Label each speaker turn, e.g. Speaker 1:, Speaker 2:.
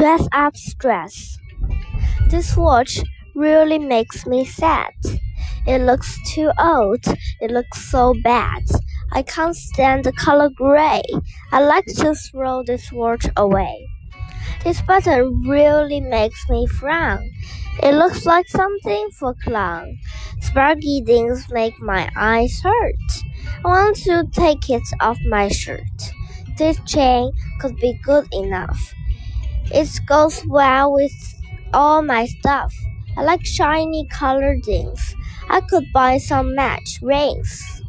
Speaker 1: Dress up stress. This watch really makes me sad. It looks too old. It looks so bad. I can't stand the color gray. I like to throw this watch away. This button really makes me frown. It looks like something for clown. Sparky things make my eyes hurt. I want to take it off my shirt. This chain could be good enough. It goes well with all my stuff. I like shiny colored things. I could buy some match rings.